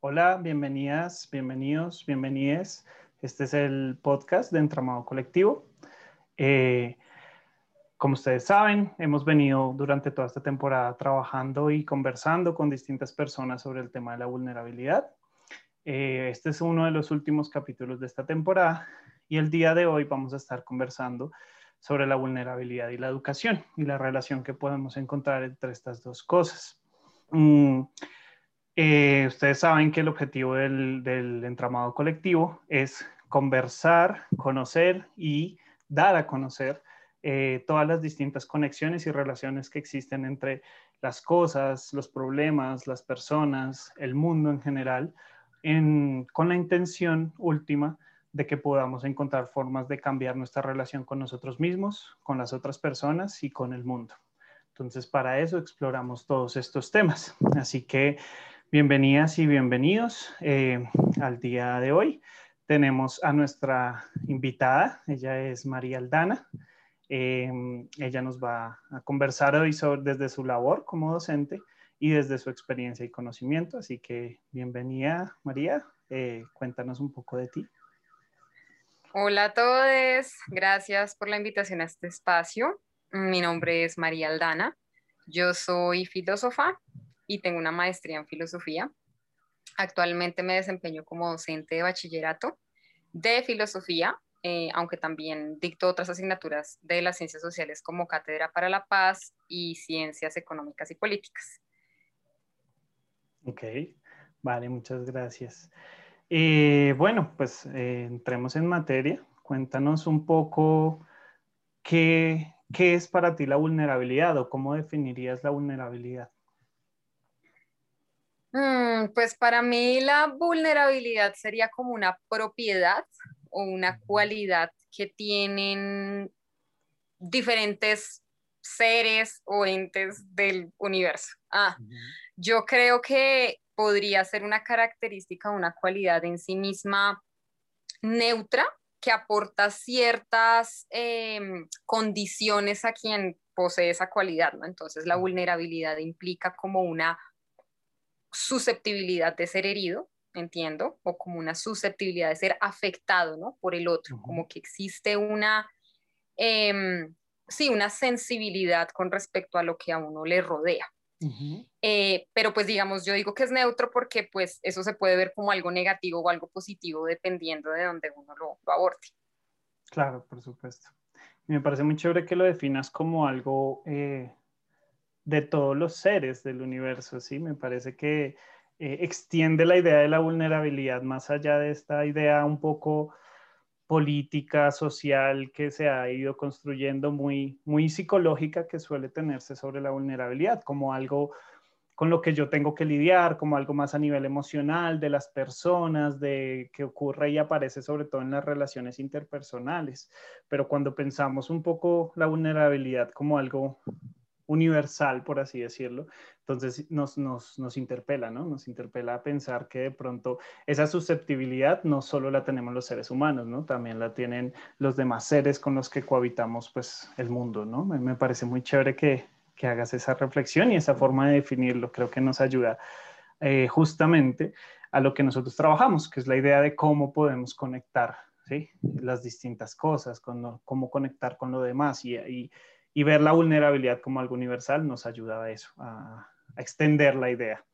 Hola, bienvenidas, bienvenidos, bienvenides. Este es el podcast de Entramado Colectivo. Eh, como ustedes saben, hemos venido durante toda esta temporada trabajando y conversando con distintas personas sobre el tema de la vulnerabilidad. Eh, este es uno de los últimos capítulos de esta temporada y el día de hoy vamos a estar conversando sobre la vulnerabilidad y la educación y la relación que podemos encontrar entre estas dos cosas. Mm, eh, ustedes saben que el objetivo del, del entramado colectivo es conversar, conocer y dar a conocer eh, todas las distintas conexiones y relaciones que existen entre las cosas, los problemas, las personas, el mundo en general, con la intención última de que podamos encontrar formas de cambiar nuestra relación con nosotros mismos, con las otras personas y con el mundo. Entonces, para eso exploramos todos estos temas. Así que bienvenidas y bienvenidos eh, al día de hoy. Tenemos a nuestra invitada, ella es María Aldana. Em, ella nos va a conversar hoy sobre, desde su labor como docente y desde su experiencia y conocimiento. Así que bienvenida, María. Eh, cuéntanos un poco de ti. Hola a todos, gracias por la invitación a este espacio. Mi nombre es María Aldana. Yo soy filósofa y tengo una maestría en filosofía. Actualmente me desempeño como docente de bachillerato de filosofía eh, aunque también dicto otras asignaturas de las ciencias sociales como Cátedra para la Paz y Ciencias Económicas y Políticas. Ok, vale, muchas gracias. Eh, bueno, pues eh, entremos en materia. Cuéntanos un poco qué, qué es para ti la vulnerabilidad o cómo definirías la vulnerabilidad. Mm, pues para mí la vulnerabilidad sería como una propiedad o una cualidad que tienen diferentes seres o entes del universo. Ah, yo creo que podría ser una característica, una cualidad en sí misma neutra que aporta ciertas em, condiciones a quien posee esa cualidad, ¿no? Entonces la vulnerabilidad implica como una susceptibilidad de ser herido, entiendo, o como una susceptibilidad de ser afectado, ¿no? Por el otro, como que existe una, em, sí, una sensibilidad con respecto a lo que a uno le rodea. Eh, pero pues digamos, yo digo que es neutro porque pues eso se puede ver como algo negativo o algo positivo dependiendo de donde uno lo, lo aborde. Claro, por supuesto. Me parece muy chévere que lo definas como algo eh, de todos los seres del universo, ¿sí? Me parece que eh, extiende la idea de la vulnerabilidad más allá de esta idea un poco política, social que se ha ido construyendo muy, muy psicológica que suele tenerse sobre la vulnerabilidad como algo con lo que yo tengo que lidiar, como algo más a nivel emocional de las personas, de que ocurre y aparece sobre todo en las relaciones interpersonales. Pero cuando pensamos un poco la vulnerabilidad como algo universal, por así decirlo. Entonces nos, nos, nos, interpela, ¿no? Nos interpela a pensar que de pronto esa susceptibilidad no solo la tenemos los seres humanos, ¿no? También la tienen los demás seres con los que cohabitamos, pues, el mundo, ¿no? Me, parece muy chévere que, que, hagas esa reflexión y esa forma de definirlo. Creo que nos ayuda eh, justamente a lo que nosotros trabajamos, que es la idea de cómo podemos conectar, ¿sí? Las distintas cosas, con cómo conectar con lo demás y, y y ver la vulnerabilidad como algo universal nos ayuda a eso, a, extender la idea.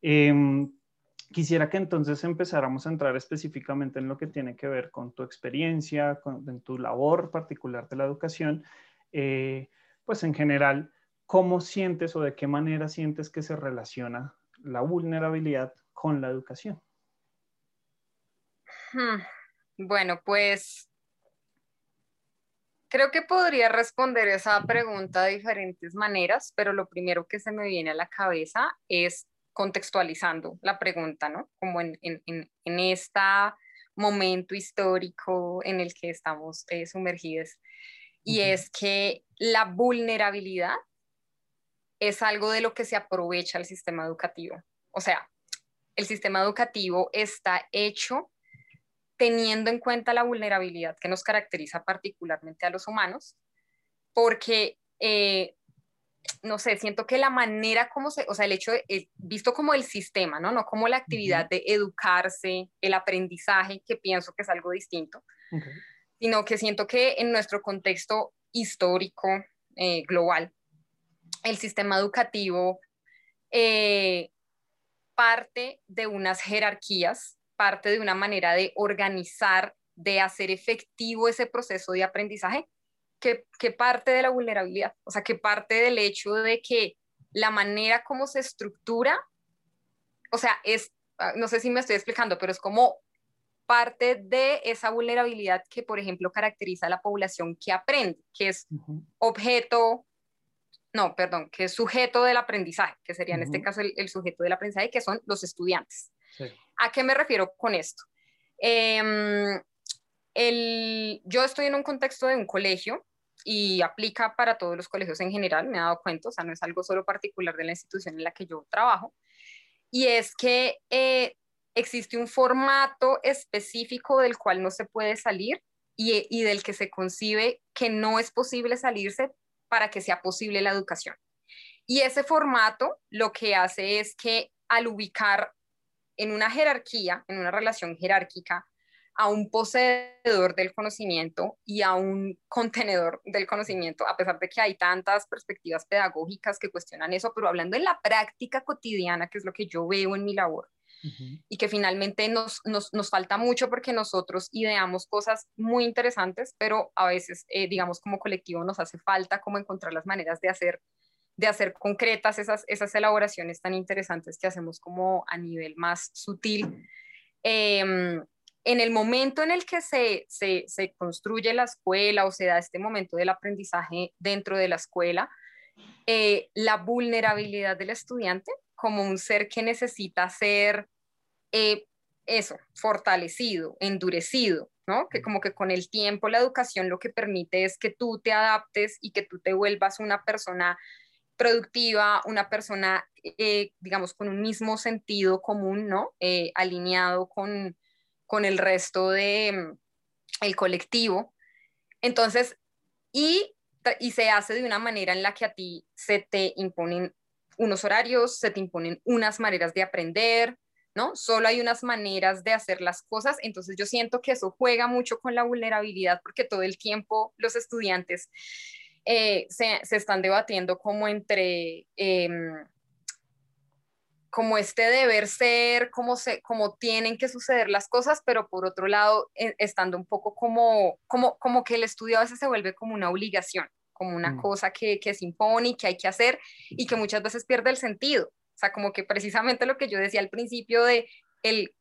Em, quisiera que entonces empezáramos a entrar específicamente en lo que tiene que ver con tu experiencia, con, en tu labor particular de la educación, eh, pues en general, ¿cómo sientes o de qué manera sientes que se relaciona la vulnerabilidad con la educación? Hmm. Bueno, pues Creo que podría responder esa pregunta de diferentes maneras, pero lo primero que se me viene a la cabeza es contextualizando la pregunta, ¿no? Como en, en, en, este momento histórico en el que estamos eh, sumergidos. Y es que la vulnerabilidad es algo de lo que se aprovecha el sistema educativo. O sea, el sistema educativo está hecho teniendo en cuenta la vulnerabilidad que nos caracteriza particularmente a los humanos, porque eh, no sé, siento que la manera como se, o sea, el hecho de, visto como el sistema, ¿no? No como la actividad de educarse, el aprendizaje, que pienso que es algo distinto, sino que siento que en nuestro contexto histórico, eh, global, el sistema educativo eh, parte de unas jerarquías, parte de una manera de organizar, de hacer efectivo ese proceso de aprendizaje que, parte de la vulnerabilidad, o sea, que parte del hecho de que la manera como se estructura, o sea, es, ah, no sé si me estoy explicando, pero es como parte de esa vulnerabilidad que, por ejemplo, caracteriza a la población que aprende, que es objeto, no, perdón, que es sujeto del aprendizaje, que sería en este caso el, sujeto del aprendizaje, que son los estudiantes. ¿A qué me refiero con esto? El, yo estoy en un contexto de un colegio y aplica para todos los colegios en general, me he dado cuenta, o sea, no es algo solo particular de la institución en la que yo trabajo, y es que eh, existe un formato específico del cual no se puede salir y del que se concibe que no es posible salirse para que sea posible la educación. Y ese formato lo que hace es que al ubicar en una jerarquía, en una relación jerárquica, a un poseedor del conocimiento y a un contenedor del conocimiento, a pesar de que hay tantas perspectivas pedagógicas que cuestionan eso, pero hablando en la práctica cotidiana, que es lo que yo veo en mi labor, y que finalmente nos, nos, nos, falta mucho porque nosotros ideamos cosas muy interesantes, pero a veces, eh, digamos, como colectivo nos hace falta como encontrar las maneras de hacer de hacer concretas esas, esas elaboraciones tan interesantes que hacemos como a nivel más sutil. Eh, en el momento en el que se, construye la escuela o se da este momento del aprendizaje dentro de la escuela, eh, la vulnerabilidad del estudiante como un ser que necesita ser eh, eso, fortalecido, endurecido, ¿no? Que como que con el tiempo la educación lo que permite es que tú te adaptes y que tú te vuelvas una persona productiva, una persona, eh, digamos, con un mismo sentido común, ¿no? alineado con, con el resto de mm, el colectivo. Entonces, y, y se hace de una manera en la que a ti se te imponen unos horarios, se te imponen unas maneras de aprender, ¿no? Solo hay unas maneras de hacer las cosas, entonces yo siento que eso juega mucho con la vulnerabilidad porque todo el tiempo los estudiantes eh, se, se, están debatiendo como entre em, como este deber ser, como, se, como tienen que suceder las cosas, pero por otro lado, eh, estando un poco como, como, como que el estudio a veces se vuelve como una obligación, como una mm. cosa que, que se impone y que hay que hacer y que muchas veces pierde el sentido. O sea, como que precisamente lo que yo decía al principio de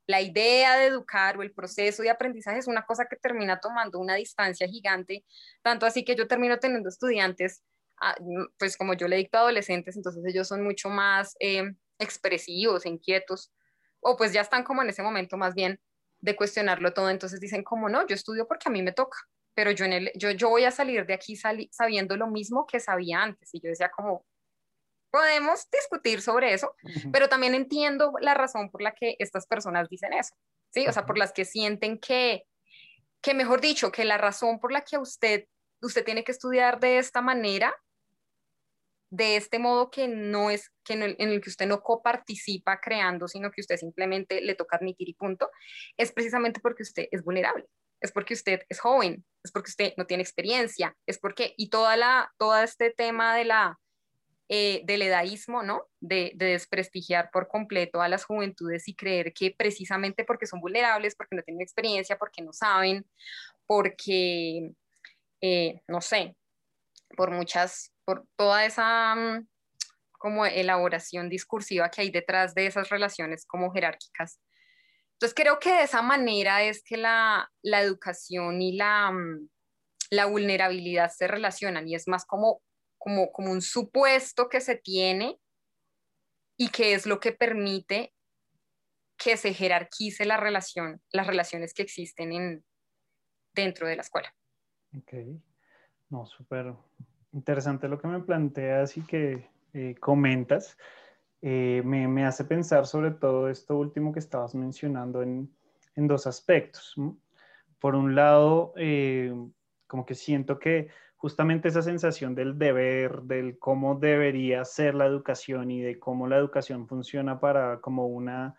la idea de educar o el proceso de aprendizaje es una cosa que termina tomando una distancia gigante, tanto así que yo termino teniendo estudiantes, ah, pues como yo le dicto a adolescentes, entonces ellos son mucho más... Eh, expresivos, inquietos, o pues ya están como en ese momento más bien de cuestionarlo todo, entonces dicen como no, yo estudio porque a mí me toca, pero yo, en el, yo, yo voy a salir de aquí sabiendo lo mismo que sabía antes, y yo decía como, podemos discutir sobre eso, pero también entiendo la razón por la que estas personas dicen eso, ¿sí? O sea, por las que sienten que, que mejor dicho, que la razón por la que usted, usted tiene que estudiar de esta manera de este modo que no es que en el, que usted no coparticipa creando, sino que usted simplemente le toca admitir y punto, es precisamente porque usted es vulnerable, es porque usted es joven, es porque usted no tiene experiencia, es porque, y toda la, todo este tema de la, eh, del edaísmo, ¿no? De, desprestigiar por completo a las juventudes y creer que precisamente porque son vulnerables, porque no tienen experiencia, porque no saben, porque, eh, no sé, por muchas por toda esa mm, como elaboración discursiva que hay detrás de esas relaciones como jerárquicas. Entonces creo que de esa manera es que la, educación y mm, la vulnerabilidad se relacionan y es más como, como, como un supuesto que se tiene y que es lo que permite que se jerarquice la relación, las relaciones que existen en, dentro de la escuela. Ok, no, súper interesante lo que me planteas y que eh, comentas. Eh, me, me, hace pensar sobre todo esto último que estabas mencionando en, en dos aspectos. Por un lado, eh, como que siento que justamente esa sensación del deber, del cómo debería ser la educación y de cómo la educación funciona para como una,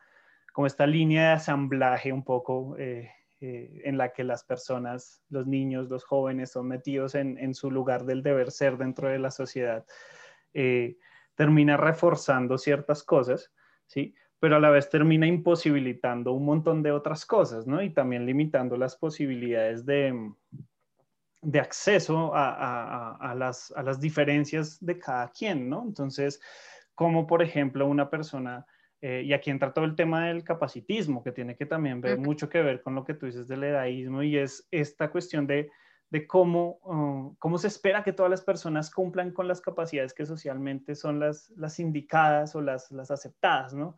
como esta línea de asamblaje un poco eh, eh, en la que las personas, los niños, los jóvenes son metidos en, su lugar del deber ser dentro de la sociedad, eh, termina reforzando ciertas cosas, ¿sí? Pero a la vez termina imposibilitando un montón de otras cosas, ¿no? Y también limitando las posibilidades de, de acceso a, las, a, las, diferencias de cada quien, ¿no? Entonces, como por ejemplo una persona, eh, y aquí entra todo el tema del capacitismo, que tiene que también ver mucho que ver con lo que tú dices del edaísmo, y es esta cuestión de, de cómo, uh, cómo se espera que todas las personas cumplan con las capacidades que socialmente son las, las indicadas o las, las aceptadas, ¿no?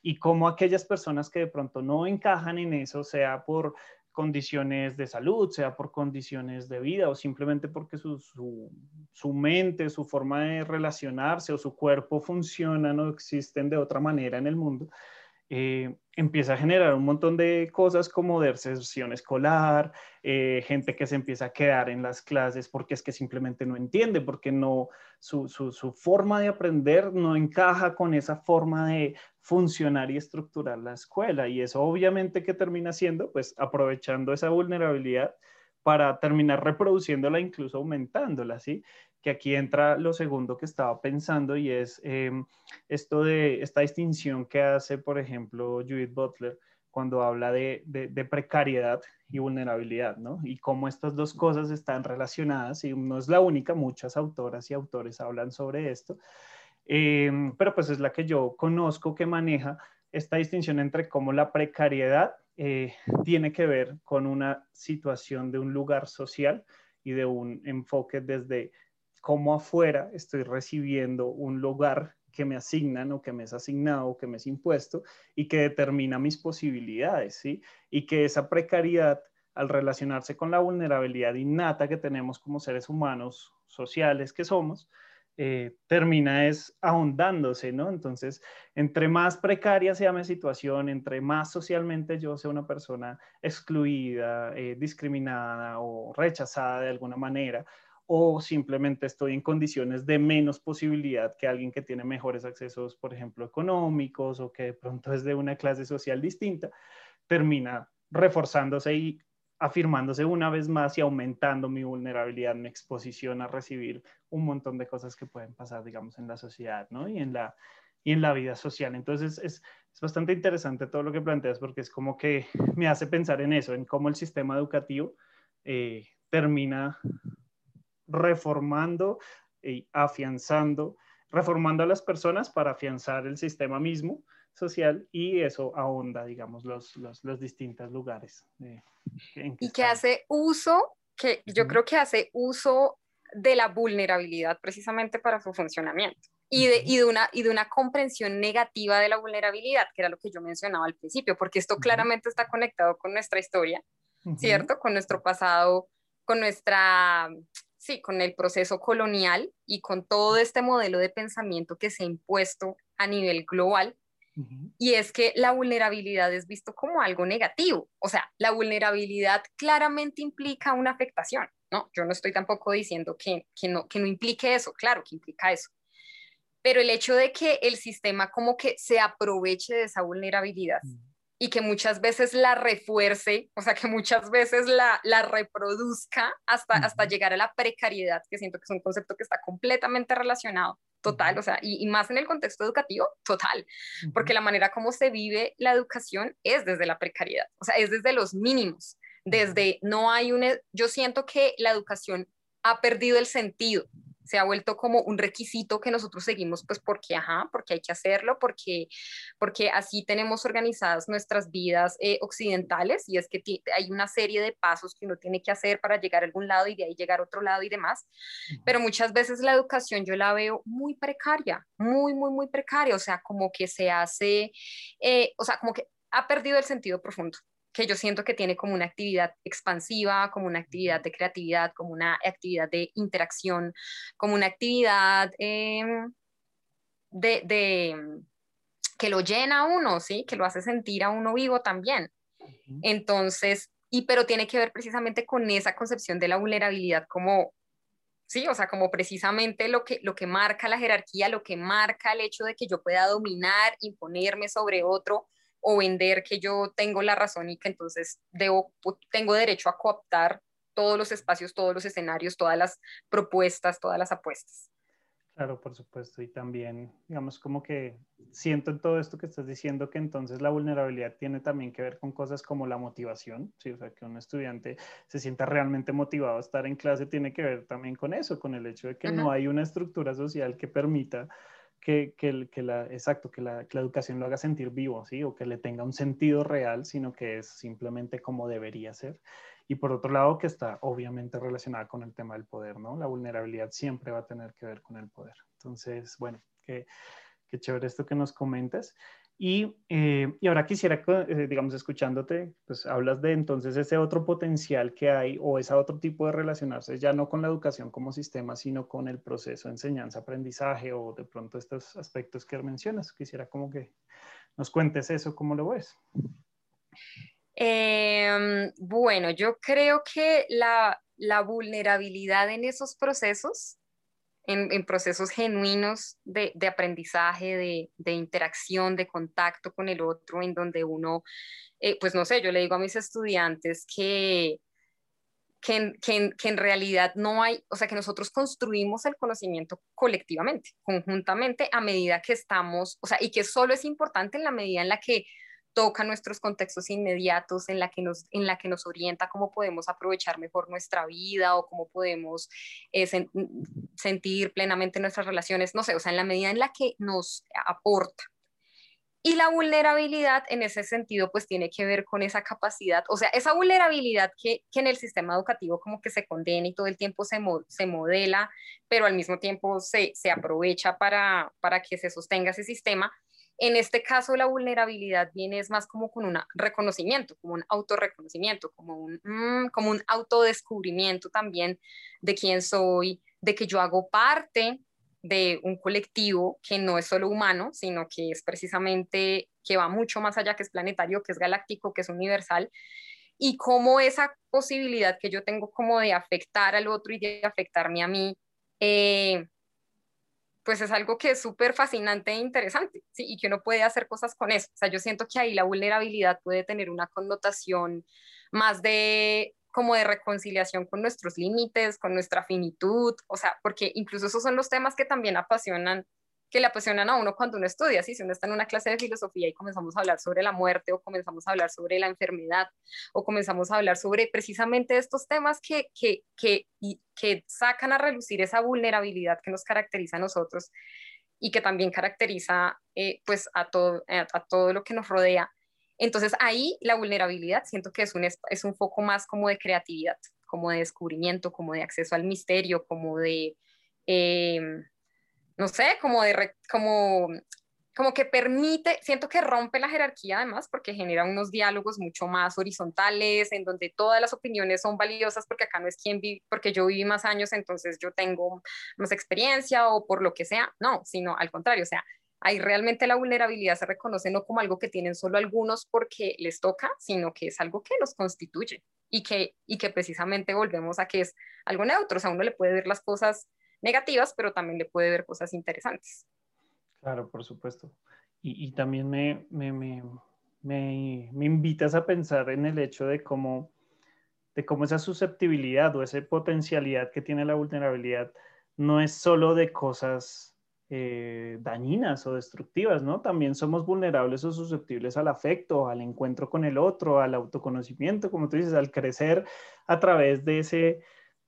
Y cómo aquellas personas que de pronto no encajan en eso, sea por condiciones de salud, sea por condiciones de vida o simplemente porque su, su, mente, su forma de relacionarse o su cuerpo funcionan o existen de otra manera en el mundo, eh, empieza a generar un montón de cosas como deserción escolar, eh, gente que se empieza a quedar en las clases porque es que simplemente no entiende, porque no, su, su, forma de aprender no encaja con esa forma de funcionar y estructurar la escuela. Y eso obviamente que termina siendo, pues aprovechando esa vulnerabilidad para terminar reproduciéndola, incluso aumentándola, ¿sí? Que aquí entra lo segundo que estaba pensando y es em, esto de esta distinción que hace, por ejemplo, Judith Butler cuando habla de, de, precariedad y vulnerabilidad, ¿no? Y cómo estas dos cosas están relacionadas, y no es la única, muchas autoras y autores hablan sobre esto, em, pero pues es la que yo conozco que maneja esta distinción entre cómo la precariedad eh, tiene que ver con una situación de un lugar social y de un enfoque desde cómo afuera estoy recibiendo un lugar que me asignan o que me es asignado o que me es impuesto y que determina mis posibilidades, ¿sí? Y que esa precariedad al relacionarse con la vulnerabilidad innata que tenemos como seres humanos sociales que somos, eh, termina es ahondándose, ¿no? Entonces, entre más precaria sea mi situación, entre más socialmente yo sea una persona excluida, eh, discriminada o rechazada de alguna manera, o simplemente estoy en condiciones de menos posibilidad que alguien que tiene mejores accesos, por ejemplo, económicos o que de pronto es de una clase social distinta, termina reforzándose y afirmándose una vez más y aumentando mi vulnerabilidad, mi exposición a recibir un montón de cosas que pueden pasar, digamos, en la sociedad, ¿no? Y en la, y en la vida social. Entonces, es, es bastante interesante todo lo que planteas porque es como que me hace pensar en eso, en cómo el sistema educativo eh, termina reformando y afianzando, reformando a las personas para afianzar el sistema mismo social y eso ahonda, digamos, los, los, los distintos lugares. y que hace uso, que yo creo que hace uso de la vulnerabilidad precisamente para su funcionamiento. Y de, y, de una, y de una comprensión negativa de la vulnerabilidad, que era lo que yo mencionaba al principio, porque esto claramente está conectado con nuestra historia, ¿cierto? Con nuestro pasado, con nuestra, sí, con el proceso colonial y con todo este modelo de pensamiento que se ha impuesto a nivel global y es que la vulnerabilidad es visto como algo negativo. O sea, la vulnerabilidad claramente implica una afectación, ¿no? Yo no estoy tampoco diciendo que, que, no, que no implique eso, claro que implica eso. Pero el hecho de que el sistema como que se aproveche de esa vulnerabilidad y que muchas veces la refuerce, o sea, que muchas veces la, la reproduzca hasta, hasta llegar a la precariedad, que siento que es un concepto que está completamente relacionado total, o sea, y, más en el contexto educativo, total, porque la manera como se vive la educación es desde la precariedad, o sea, es desde los mínimos, desde no hay un, yo siento que la educación ha perdido el sentido, se ha vuelto como un requisito que nosotros seguimos, pues porque, ajá, porque hay que hacerlo, porque, porque así tenemos organizadas nuestras vidas eh, occidentales y es que hay una serie de pasos que uno tiene que hacer para llegar a algún lado y de ahí llegar a otro lado y demás, pero muchas veces la educación yo la veo muy precaria, muy, muy, muy precaria, o sea, como que se hace, eh, o sea, como que ha perdido el sentido profundo que yo siento que tiene como una actividad expansiva, como una actividad de creatividad, como una actividad de interacción, como una actividad em, de, que lo llena a uno, ¿sí? Que lo hace sentir a uno vivo también. Entonces, y pero tiene que ver precisamente con esa concepción de la vulnerabilidad como sí, o sea, como precisamente lo que, lo que marca la jerarquía, lo que marca el hecho de que yo pueda dominar, imponerme sobre otro o vender que yo tengo la razón y que entonces debo, tengo derecho a cooptar todos los espacios, todos los escenarios, todas las propuestas, todas las apuestas. Claro, por supuesto. Y también, digamos, como que siento en todo esto que estás diciendo que entonces la vulnerabilidad tiene también que ver con cosas como la motivación, ¿sí? O sea, que un estudiante se sienta realmente motivado a estar en clase tiene que ver también con eso, con el hecho de que no hay una estructura social que permita que, que, la, exacto, que la, que la, educación lo haga sentir vivo, ¿sí? O que le tenga un sentido real, sino que es simplemente como debería ser y por otro lado que está obviamente relacionada con el tema del poder, ¿no? La vulnerabilidad siempre va a tener que ver con el poder. Entonces, bueno, qué, qué chévere esto que nos comentas. Y, eh, y ahora quisiera, eh, digamos, escuchándote, pues hablas de entonces ese otro potencial que hay o ese otro tipo de relacionarse, ya no con la educación como sistema, sino con el proceso de enseñanza-aprendizaje o de pronto estos aspectos que mencionas. Quisiera como que nos cuentes eso, ¿cómo lo ves? Em, bueno, yo creo que la, vulnerabilidad en esos procesos, en, procesos genuinos de, aprendizaje, de, interacción, de contacto con el otro, en donde uno, eh, pues no sé, yo le digo a mis estudiantes que, que, que en realidad no hay, o sea, que nosotros construimos el conocimiento colectivamente, conjuntamente, a medida que estamos, o sea, y que solo es importante en la medida en la que toca nuestros contextos inmediatos, en la que nos, en la que nos orienta cómo podemos aprovechar mejor nuestra vida o cómo podemos eh, sentir plenamente nuestras relaciones, no sé, o sea, en la medida en la que nos aporta. Y la vulnerabilidad en ese sentido pues tiene que ver con esa capacidad, o sea, esa vulnerabilidad que, que en el sistema educativo como que se condena y todo el tiempo se, se modela, pero al mismo tiempo se, se aprovecha para, para que se sostenga ese sistema, en este caso, la vulnerabilidad viene es más como con un reconocimiento, como un autorreconocimiento, como un, mm, como un autodescubrimiento también de quién soy, de que yo hago parte de un colectivo que no es solo humano, sino que es precisamente, que va mucho más allá, que es planetario, que es galáctico, que es universal, y cómo esa posibilidad que yo tengo como de afectar al otro y de afectarme a mí, eh, pues es algo que es súper fascinante e interesante, ¿sí? Y que uno puede hacer cosas con eso. O sea, yo siento que ahí la vulnerabilidad puede tener una connotación más de como de reconciliación con nuestros límites, con nuestra finitud, o sea, porque incluso esos son los temas que también apasionan que le apasionan a uno cuando uno estudia, ¿sí? si uno está en una clase de filosofía y comenzamos a hablar sobre la muerte o comenzamos a hablar sobre la enfermedad o comenzamos a hablar sobre precisamente estos temas que, que, que, que sacan a relucir esa vulnerabilidad que nos caracteriza a nosotros y que también caracteriza eh, pues a todo, a, todo lo que nos rodea. Entonces ahí la vulnerabilidad siento que es un, es un foco más como de creatividad, como de descubrimiento, como de acceso al misterio, como de... Eh, no sé, como de, como, como que permite, siento que rompe la jerarquía además porque genera unos diálogos mucho más horizontales en donde todas las opiniones son valiosas porque acá no es quien vive, porque yo viví más años, entonces yo tengo más experiencia o por lo que sea, no, sino al contrario, o sea, ahí realmente la vulnerabilidad se reconoce no como algo que tienen solo algunos porque les toca, sino que es algo que los constituye y que, y que precisamente volvemos a que es algo neutro, o sea, uno le puede ver las cosas negativas, pero también le puede ver cosas interesantes. Claro, por supuesto. Y, y también me, me, me, me, invitas a pensar en el hecho de cómo, de cómo esa susceptibilidad o esa potencialidad que tiene la vulnerabilidad no es solo de cosas eh, dañinas o destructivas, ¿no? También somos vulnerables o susceptibles al afecto, al encuentro con el otro, al autoconocimiento, como tú dices, al crecer a través de ese,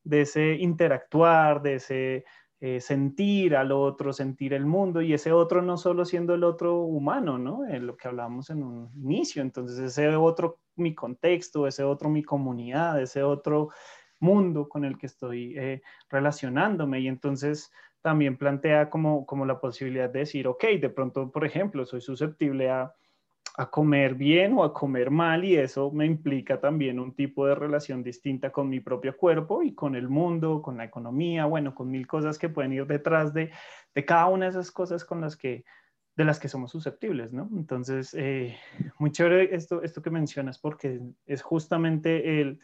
de ese interactuar, de ese eh, sentir al otro, sentir el mundo, y ese otro no solo siendo el otro humano, ¿no? En lo que hablábamos en un inicio, entonces ese otro mi contexto, ese otro mi comunidad, ese otro mundo con el que estoy eh, relacionándome, y entonces también plantea como, como la posibilidad de decir, ok, de pronto, por ejemplo, soy susceptible a a comer bien o a comer mal y eso me implica también un tipo de relación distinta con mi propio cuerpo y con el mundo, con la economía, bueno, con mil cosas que pueden ir detrás de, de cada una de esas cosas con las que de las que somos susceptibles, ¿no? Entonces, eh, muy chévere esto, esto que mencionas porque es justamente el,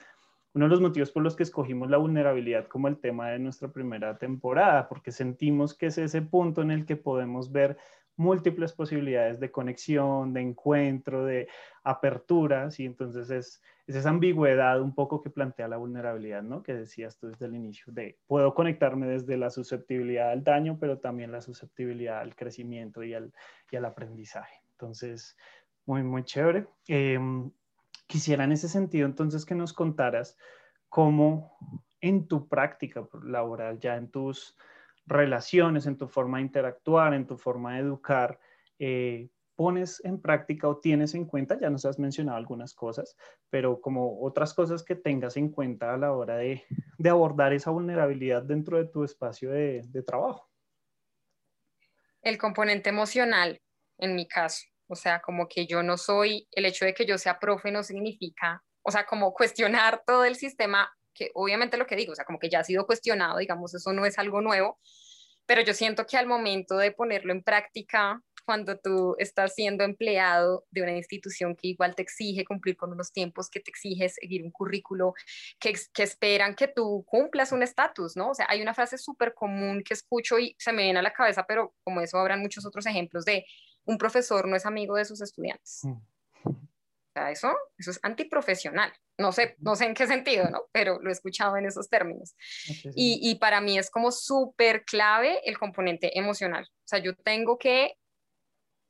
uno de los motivos por los que escogimos la vulnerabilidad como el tema de nuestra primera temporada, porque sentimos que es ese punto en el que podemos ver múltiples posibilidades de conexión, de encuentro, de apertura, y entonces es, esa ambigüedad un poco que plantea la vulnerabilidad, ¿no? Que decías tú desde el inicio, de puedo conectarme desde la susceptibilidad al daño, pero también la susceptibilidad al crecimiento y al, y al aprendizaje. Entonces, muy, muy chévere. Em, quisiera en ese sentido entonces que nos contaras cómo en tu práctica laboral, ya en tus relaciones, en tu forma de interactuar, en tu forma de educar, eh, pones en práctica o tienes en cuenta, ya nos has mencionado algunas cosas, pero como otras cosas que tengas en cuenta a la hora de, abordar esa vulnerabilidad dentro de tu espacio de, de trabajo. El componente emocional, en mi caso, o sea, como que yo no soy, el hecho de que yo sea profe no significa, o sea, como cuestionar todo el sistema que obviamente lo que digo, o sea, como que ya ha sido cuestionado, digamos, eso no es algo nuevo, pero yo siento que al momento de ponerlo en práctica, cuando tú estás siendo empleado de una institución que igual te exige cumplir con unos tiempos, que te exige seguir un currículo, que, que esperan que tú cumplas un estatus, ¿no? O sea, hay una frase súper común que escucho y se me viene a la cabeza, pero como eso habrán muchos otros ejemplos de un profesor no es amigo de sus estudiantes. Mm. O sea, eso, eso es antiprofesional. No sé, no sé en qué sentido, ¿no? Pero lo he escuchado en esos términos. Y, y para mí es como súper clave el componente emocional. O sea, yo tengo que,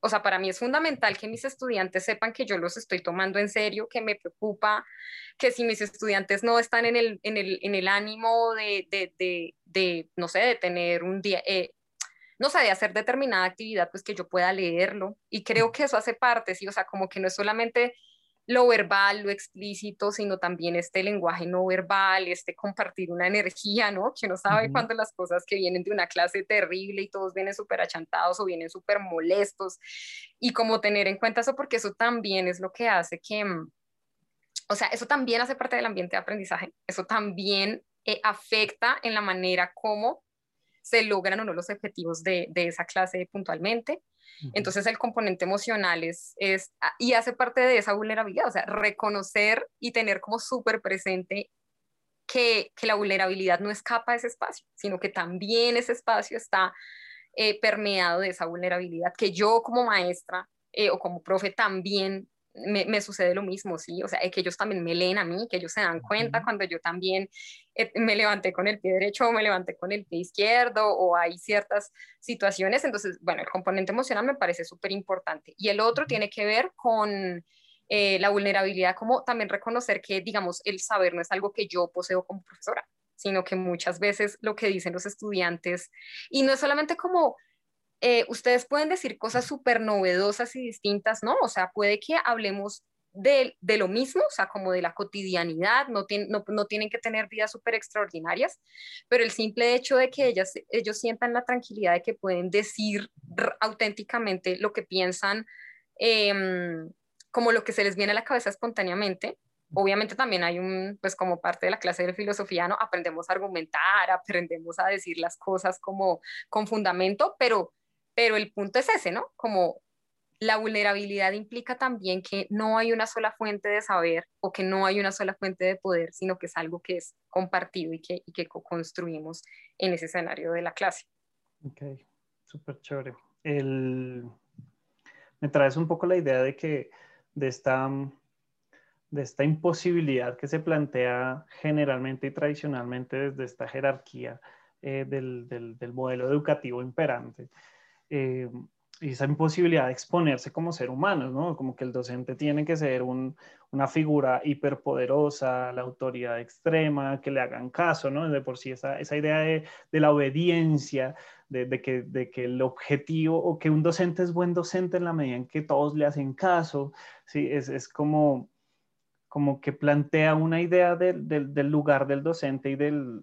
o sea, para mí es fundamental que mis estudiantes sepan que yo los estoy tomando en serio, que me preocupa, que si mis estudiantes no están en el, en el, en el ánimo de, de, de, de, no sé, de tener un día, eh, no sé, de hacer determinada actividad, pues que yo pueda leerlo. Y creo que eso hace parte, sí, o sea, como que no es solamente lo verbal, lo explícito, sino también este lenguaje no verbal, este compartir una energía, ¿no? Que uno sabe cuando las cosas que vienen de una clase terrible y todos vienen súper achantados o vienen súper molestos y como tener en cuenta eso porque eso también es lo que hace que, mm, o sea, eso también hace parte del ambiente de aprendizaje, eso también eh, afecta en la manera como se logran o no los objetivos de, de esa clase puntualmente. Entonces el componente emocional es, ah, y hace parte de esa vulnerabilidad, o sea, reconocer y tener como súper presente que, que, la vulnerabilidad no escapa de ese espacio, sino que también ese espacio está eh, permeado de esa vulnerabilidad, que yo como maestra eh, o como profe también me, sucede lo mismo, ¿sí? O sea, que ellos también me leen a mí, que ellos se dan cuenta cuando yo también eh, me levanté con el pie derecho o me levanté con el pie izquierdo o hay ciertas situaciones. Entonces, bueno, el componente emocional me parece súper importante. Y el otro tiene que ver con eh, la vulnerabilidad, como también reconocer que, digamos, el saber no es algo que yo poseo como profesora, sino que muchas veces lo que dicen los estudiantes, y no es solamente como eh, ustedes pueden decir cosas súper novedosas y distintas, ¿no? O sea, puede que hablemos de, de, lo mismo, o sea, como de la cotidianidad, no, no, no tienen que tener vidas súper extraordinarias, pero el simple hecho de que ellas, ellos sientan la tranquilidad de que pueden decir auténticamente lo que piensan, em, como lo que se les viene a la cabeza espontáneamente, obviamente también hay un, pues como parte de la clase de filosofía, ¿no? Aprendemos a argumentar, aprendemos a decir las cosas como con fundamento, pero pero el punto es ese, ¿no? Como la vulnerabilidad implica también que no hay una sola fuente de saber o que no hay una sola fuente de poder, sino que es algo que es compartido y que, y que construimos en ese escenario de la clase. Ok, súper chévere. El... Me traes un poco la idea de que de esta, de esta imposibilidad que se plantea generalmente y tradicionalmente desde esta jerarquía eh, del, del, del modelo educativo imperante eh, esa imposibilidad de exponerse como ser humano, ¿no? Como que el docente tiene que ser una figura hiperpoderosa, la autoridad extrema, que le hagan caso, ¿no? De por sí esa, esa idea de, de, la obediencia, de, de, que, de que el objetivo o que un docente es buen docente en la medida en que todos le hacen caso, ¿sí? Es, es como, como que plantea una idea del lugar del docente y del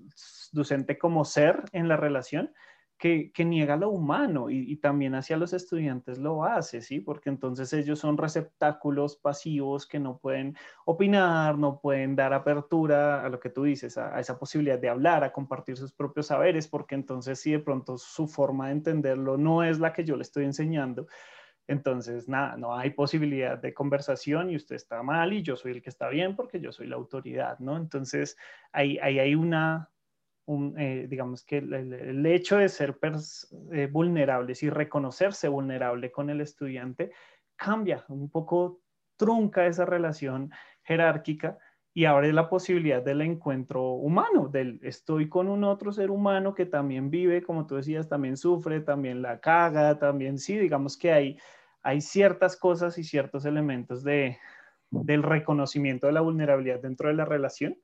docente como ser en la relación, que, niega lo humano y, también hacia los estudiantes lo hace, ¿sí? Porque entonces ellos son receptáculos pasivos que no pueden opinar, no pueden dar apertura a lo que tú dices, a, esa posibilidad de hablar, a compartir sus propios saberes, porque entonces si de pronto su forma de entenderlo no es la que yo le estoy enseñando, Entonces, nada, no hay posibilidad de conversación y usted está mal y yo soy el que está bien porque yo soy la autoridad, ¿no? Entonces, ahí, ahí hay una, eh, digamos que el, hecho de ser eh, vulnerables y reconocerse vulnerable con el estudiante cambia un poco, trunca esa relación jerárquica y abre la posibilidad del encuentro humano, del estoy con un otro ser humano que también vive, como tú decías, también sufre, también la caga, también sí, digamos que hay, hay ciertas cosas y ciertos elementos de, del reconocimiento de la vulnerabilidad dentro de la relación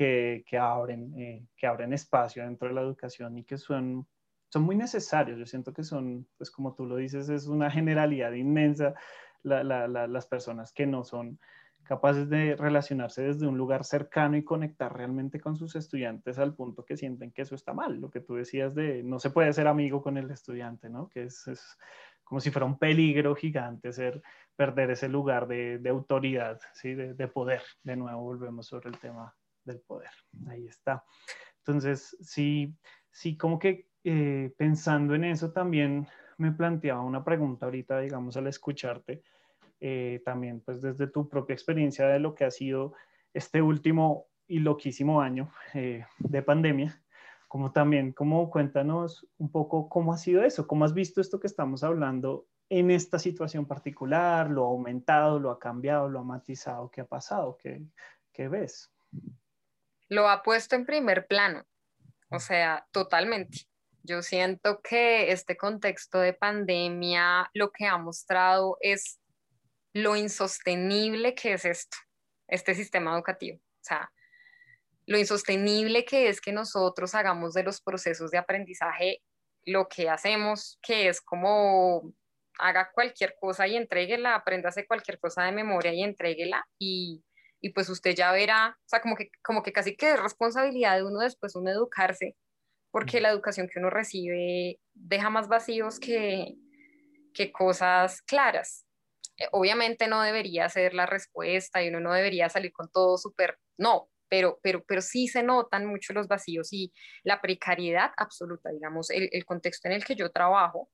que, que abren, eh, que abren espacio dentro de la educación y que son, son muy necesarios. Yo siento que son, pues como tú lo dices, es una generalidad inmensa la, la, las personas que no son capaces de relacionarse desde un lugar cercano y conectar realmente con sus estudiantes al punto que sienten que eso está mal. Lo que tú decías de no se puede ser amigo con el estudiante, ¿no? Que es, es como si fuera un peligro gigante ser, perder ese lugar de, de autoridad, ¿sí? De, de, poder. De nuevo volvemos sobre el tema del poder. Ahí está. Entonces, sí, sí, como que eh, pensando en eso también me planteaba una pregunta ahorita, digamos, al escucharte, eh, también pues desde tu propia experiencia de lo que ha sido este último y loquísimo año eh, de pandemia, como también, como cuéntanos un poco cómo ha sido eso, cómo has visto esto que estamos hablando en esta situación particular, lo ha aumentado, lo ha cambiado, lo ha matizado, qué ha pasado, qué, qué ves lo ha puesto en primer plano, o sea, totalmente. Yo siento que este contexto de pandemia lo que ha mostrado es lo insostenible que es esto, este sistema educativo. O sea, lo insostenible que es que nosotros hagamos de los procesos de aprendizaje lo que hacemos, que es como haga cualquier cosa y entréguela, apréndase cualquier cosa de memoria y entréguela y y pues usted ya verá, o sea, como que, como que casi que es responsabilidad de uno después uno educarse, porque la educación que uno recibe deja más vacíos que, que cosas claras. Eh, obviamente no debería ser la respuesta y uno no debería salir con todo súper, no, pero, pero, pero sí se notan mucho los vacíos y la precariedad absoluta, digamos, el, el contexto en el que yo trabajo.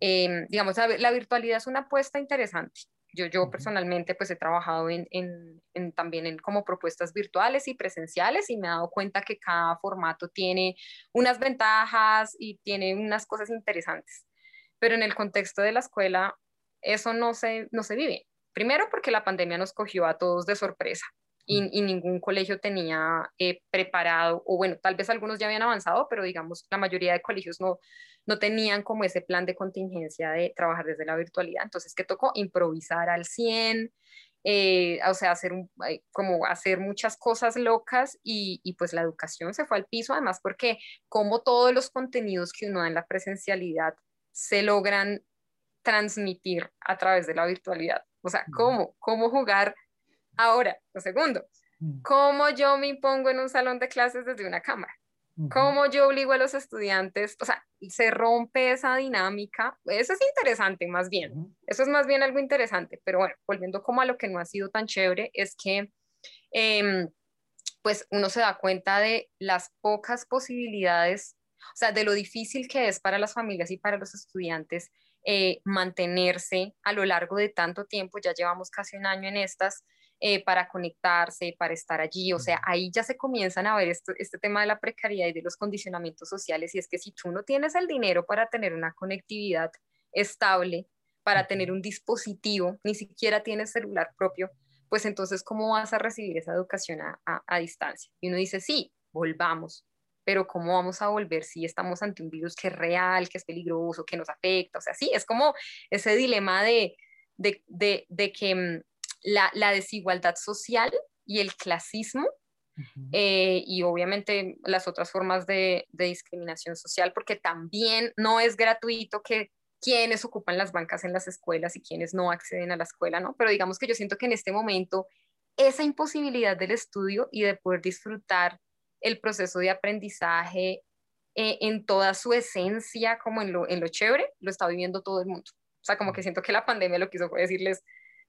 Em, digamos, la, la virtualidad es una apuesta interesante yo, yo personalmente pues he trabajado en, en, también en como propuestas virtuales y presenciales y me he dado cuenta que cada formato tiene unas ventajas y tiene unas cosas interesantes. Pero en el contexto de la escuela eso no se, no se vive. Primero porque la pandemia nos cogió a todos de sorpresa y, ningún colegio tenía eh, preparado, o bueno, tal vez algunos ya habían avanzado, pero digamos, la mayoría de colegios no, no tenían como ese plan de contingencia de trabajar desde la virtualidad. Entonces, que tocó improvisar al 100, eh, o sea, hacer, un, como hacer muchas cosas locas y, y, pues la educación se fue al piso, además porque como todos los contenidos que uno da en la presencialidad se logran transmitir a través de la virtualidad. O sea, ¿cómo? ¿Cómo jugar Ahora, lo segundo, mm. ¿cómo yo me impongo en un salón de clases desde una cámara? ¿Cómo yo obligo a los estudiantes? O sea, se rompe esa dinámica. Eso es interesante más bien. Eso es más bien algo interesante. Pero bueno, volviendo como a lo que no ha sido tan chévere, es que em, pues uno se da cuenta de las pocas posibilidades, o sea, de lo difícil que es para las familias y para los estudiantes eh, mantenerse a lo largo de tanto tiempo. Ya llevamos casi un año en estas eh, para conectarse, para estar allí. O sea, ahí ya se comienzan a ver esto, este tema de la precariedad y de los condicionamientos sociales. Y es que si tú no tienes el dinero para tener una conectividad estable, para tener un dispositivo, ni siquiera tienes celular propio, pues entonces, ¿cómo vas a recibir esa educación a, a, distancia? Y uno dice, sí, volvamos, pero ¿cómo vamos a volver si estamos ante un virus que es real, que es peligroso, que nos afecta? O sea, sí, es como ese dilema de, de, de, de que la, desigualdad social y el clasismo eh, y obviamente las otras formas de, discriminación social, porque también no es gratuito que quienes ocupan las bancas en las escuelas y quienes no acceden a la escuela, ¿no? Pero digamos que yo siento que en este momento esa imposibilidad del estudio y de poder disfrutar el proceso de aprendizaje eh, en toda su esencia, como en lo, en lo chévere, lo está viviendo todo el mundo. O sea, como que siento que la pandemia lo quiso decirles,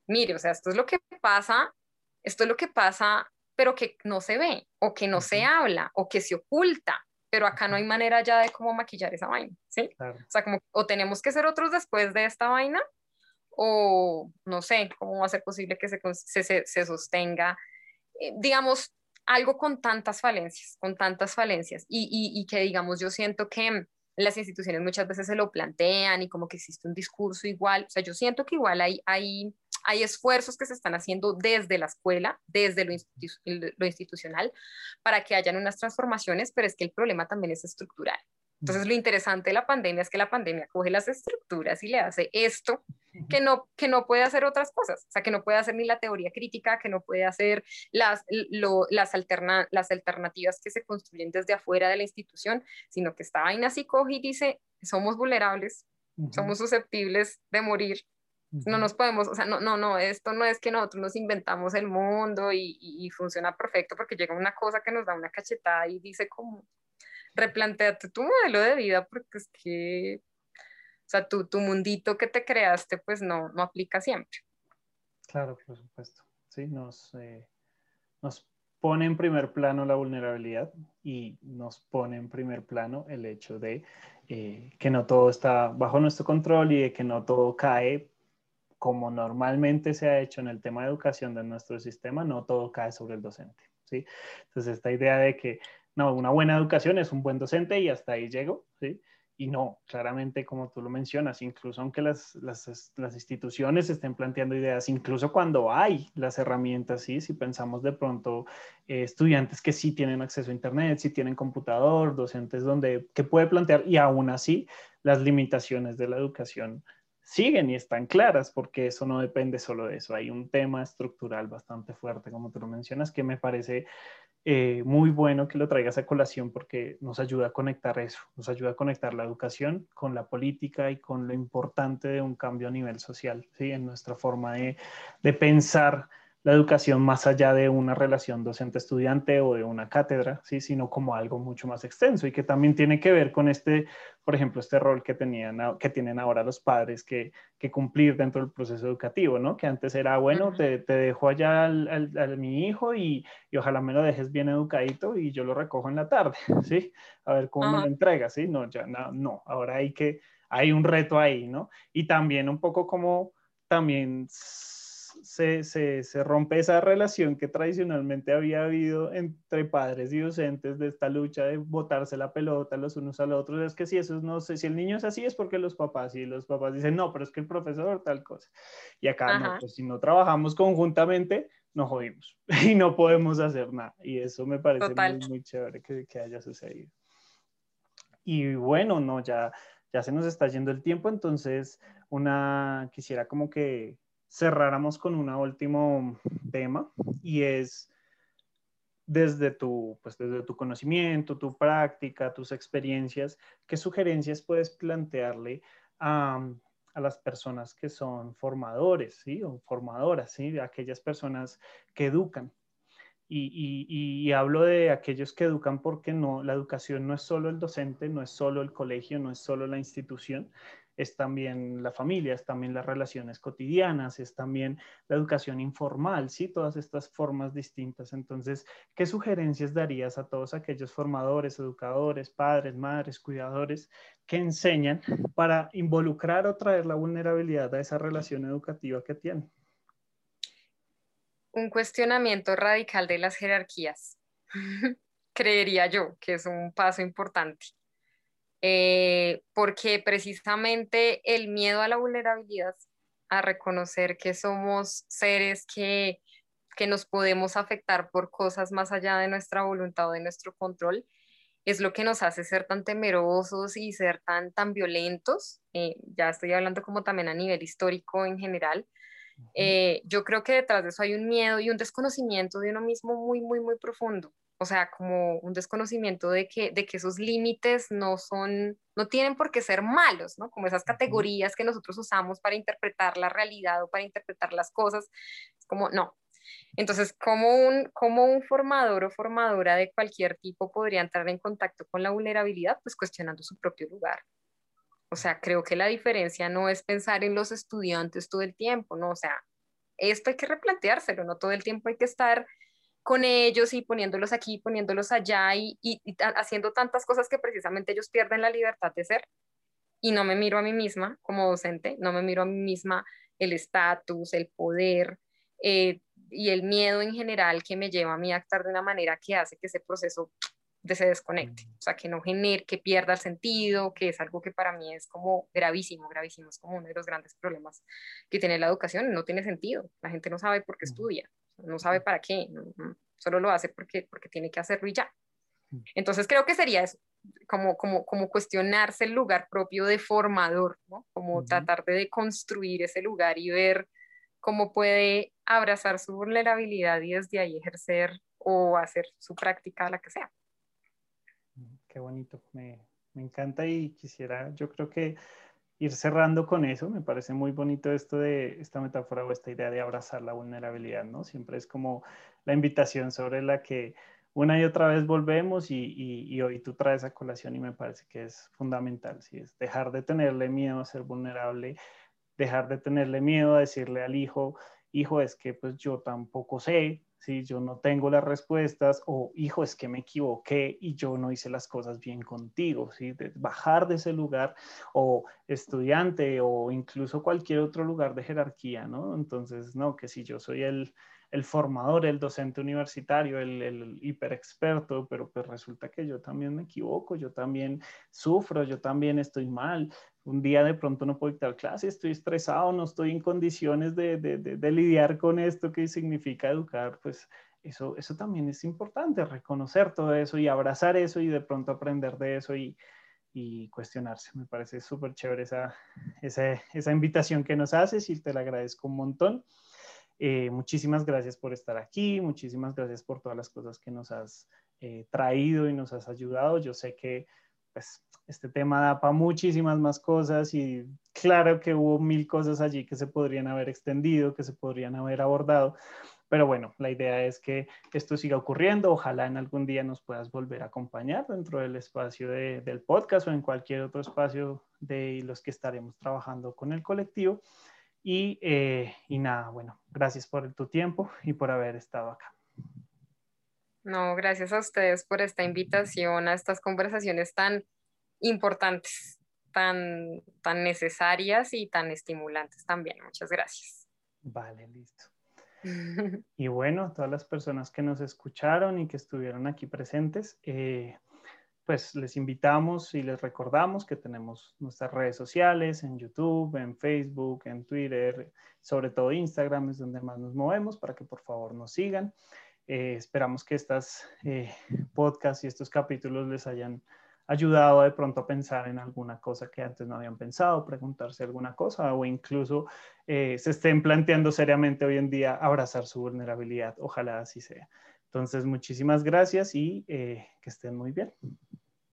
mire, o sea, esto es lo que pasa, esto es lo que pasa, pero que no se ve, o que no se habla, o que se oculta, pero acá no hay manera ya de cómo maquillar esa vaina, ¿sí? O sea, como, o tenemos que ser otros después de esta vaina, o no sé, cómo va a ser posible que se, se, se sostenga, eh, digamos, algo con tantas falencias, con tantas falencias, y, y, y, que digamos, yo siento que las instituciones muchas veces se lo plantean y como que existe un discurso igual, o sea, yo siento que igual hay, hay, hay esfuerzos que se están haciendo desde la escuela, desde lo, lo institucional, para que hayan unas transformaciones, pero es que el problema también es estructural. Entonces, lo interesante de la pandemia es que la pandemia coge las estructuras y le hace esto que no, que no puede hacer otras cosas, o sea, que no puede hacer ni la teoría crítica, que no puede hacer las, las, alterna, las alternativas que se construyen desde afuera de la institución, sino que esta vaina así coge y dice, somos vulnerables, somos susceptibles de morir, no nos podemos, o sea, no, no, no, esto no es que nosotros nos inventamos el mundo y, y, y funciona perfecto porque llega una cosa que nos da una cachetada y dice como, replanteate tu modelo de vida porque es que, o sea, tu, tu mundito que te creaste pues no, no aplica siempre. Claro, por supuesto. Sí, nos, eh, nos pone en primer plano la vulnerabilidad y nos pone en primer plano el hecho de eh, que no todo está bajo nuestro control y de que no todo cae como normalmente se ha hecho en el tema de educación de nuestro sistema, no todo cae sobre el docente. ¿sí? Entonces, esta idea de que no, una buena educación es un buen docente y hasta ahí llego, ¿sí? Y no, claramente, como tú lo mencionas, incluso aunque las, las, las instituciones estén planteando ideas, incluso cuando hay las herramientas, ¿sí? Si pensamos de pronto eh, estudiantes que sí tienen acceso a Internet, sí tienen computador, docentes donde, que puede plantear, y aún así, las limitaciones de la educación siguen y están claras, porque eso no depende solo de eso. Hay un tema estructural bastante fuerte, como tú lo mencionas, que me parece eh, muy bueno que lo traigas a colación porque nos ayuda a conectar eso, nos ayuda a conectar la educación con la política y con lo importante de un cambio a nivel social, ¿sí? en nuestra forma de, de pensar la educación más allá de una relación docente-estudiante o de una cátedra, ¿sí? sino como algo mucho más extenso y que también tiene que ver con este, por ejemplo, este rol que, tenían, que tienen ahora los padres que, que cumplir dentro del proceso educativo, ¿no? que antes era, bueno, te, te, dejo allá al, al, mi hijo y, y, ojalá me lo dejes bien educadito y yo lo recojo en la tarde, ¿sí? A ver cómo me lo entregas, ¿sí? No, ya no, no, ahora hay que, hay un reto ahí, ¿no? Y también un poco como también se, se, se, rompe esa relación que tradicionalmente había habido entre padres y docentes de esta lucha de botarse la pelota los unos a los otros. Es que si eso no sé, si el niño es así es porque los papás y los papás dicen, no, pero es que el profesor tal cosa. Y acá no, pues si no trabajamos conjuntamente, nos jodimos y no podemos hacer nada. Y eso me parece muy, muy, chévere que, que haya sucedido. Y bueno, no, ya, ya se nos está yendo el tiempo, entonces una, quisiera como que cerráramos con un último tema y es desde tu, pues desde tu conocimiento, tu práctica, tus experiencias, ¿qué sugerencias puedes plantearle a, a las personas que son formadores, ¿sí? O formadoras, ¿sí? Aquellas personas que educan. Y, y, y, hablo de aquellos que educan porque no, la educación no es solo el docente, no es solo el colegio, no es solo la institución, es también la familia, es también las relaciones cotidianas, es también la educación informal, ¿sí? Todas estas formas distintas. Entonces, ¿qué sugerencias darías a todos aquellos formadores, educadores, padres, madres, cuidadores que enseñan para involucrar o traer la vulnerabilidad a esa relación educativa que tienen? Un cuestionamiento radical de las jerarquías. Creería yo que es un paso importante eh, porque precisamente el miedo a la vulnerabilidad, a reconocer que somos seres que, que nos podemos afectar por cosas más allá de nuestra voluntad o de nuestro control, es lo que nos hace ser tan temerosos y ser tan, tan violentos. Eh, ya estoy hablando como también a nivel histórico en general. Eh, yo creo que detrás de eso hay un miedo y un desconocimiento de uno mismo muy, muy, muy profundo o sea, como un desconocimiento de que, de que esos límites no son, no tienen por qué ser malos, ¿no? Como esas categorías que nosotros usamos para interpretar la realidad o para interpretar las cosas, es como, no. Entonces, ¿cómo un, cómo un formador o formadora de cualquier tipo podría entrar en contacto con la vulnerabilidad? Pues cuestionando su propio lugar. O sea, creo que la diferencia no es pensar en los estudiantes todo el tiempo, ¿no? O sea, esto hay que replanteárselo, no todo el tiempo hay que estar con ellos y poniéndolos aquí, poniéndolos allá y, haciendo tantas cosas que precisamente ellos pierden la libertad de ser. Y no me miro a mí misma como docente, no me miro a mí misma el estatus, el poder eh, y el miedo en general que me lleva a mí a actuar de una manera que hace que ese proceso de se desconecte, o sea, que no genere, que pierda el sentido, que es algo que para mí es como gravísimo, gravísimo, es como uno de los grandes problemas que tiene la educación, no tiene sentido, la gente no sabe por qué estudia, no sabe para qué, solo lo hace porque, porque tiene que hacerlo y ya. Entonces creo que sería eso, como, como, como cuestionarse el lugar propio de formador, ¿no? Como tratar de construir ese lugar y ver cómo puede abrazar su vulnerabilidad y desde ahí ejercer o hacer su práctica, la que sea. Qué bonito, me, me encanta y quisiera, yo creo que ir cerrando con eso, me parece muy bonito esto de esta metáfora o esta idea de abrazar la vulnerabilidad, ¿no? Siempre es como la invitación sobre la que una y otra vez volvemos y, y, hoy tú traes a colación y me parece que es fundamental, ¿sí? es dejar de tenerle miedo a ser vulnerable, dejar de tenerle miedo a decirle al hijo, hijo, es que pues yo tampoco sé, si yo no tengo las respuestas, o hijo, es que me equivoqué y yo no hice las cosas bien contigo, ¿sí? De bajar de ese lugar, o estudiante, o incluso cualquier otro lugar de jerarquía, ¿no? Entonces, no, que si yo soy el, el formador, el docente universitario, el, el hiper experto, pero pues resulta que yo también me equivoco, yo también sufro, yo también estoy mal. Un día de pronto no puedo dictar clase, estoy estresado, no estoy en condiciones de, de, lidiar con esto que significa educar, pues eso, eso también es importante, reconocer todo eso y abrazar eso y de pronto aprender de eso y, y cuestionarse. Me parece súper chévere esa, esa, esa invitación que nos haces y te la agradezco un montón. Eh, muchísimas gracias por estar aquí, muchísimas gracias por todas las cosas que nos has eh, traído y nos has ayudado. Yo sé que pues, este tema da para muchísimas más cosas y claro que hubo mil cosas allí que se podrían haber extendido, que se podrían haber abordado. Pero bueno, la idea es que esto siga ocurriendo. Ojalá en algún día nos puedas volver a acompañar dentro del espacio del podcast o en cualquier otro espacio de los que estaremos trabajando con el colectivo. Y, eh, y nada, bueno, gracias por tu tiempo y por haber estado acá. No, gracias a ustedes por esta invitación a estas conversaciones tan importantes, tan, tan necesarias y tan estimulantes también. Muchas gracias. Vale, listo. y bueno, todas las personas que nos escucharon y que estuvieron aquí presentes, eh, pues les invitamos y les recordamos que tenemos nuestras redes sociales en YouTube, en Facebook, en Twitter, sobre todo Instagram es donde más nos movemos para que por favor nos sigan. Eh, esperamos que estas eh, podcasts y estos capítulos les hayan ayudado de pronto a pensar en alguna cosa que antes no habían pensado, preguntarse alguna cosa o incluso eh, se estén planteando seriamente hoy en día abrazar su vulnerabilidad. Ojalá así sea. Entonces, muchísimas gracias y que estén muy bien.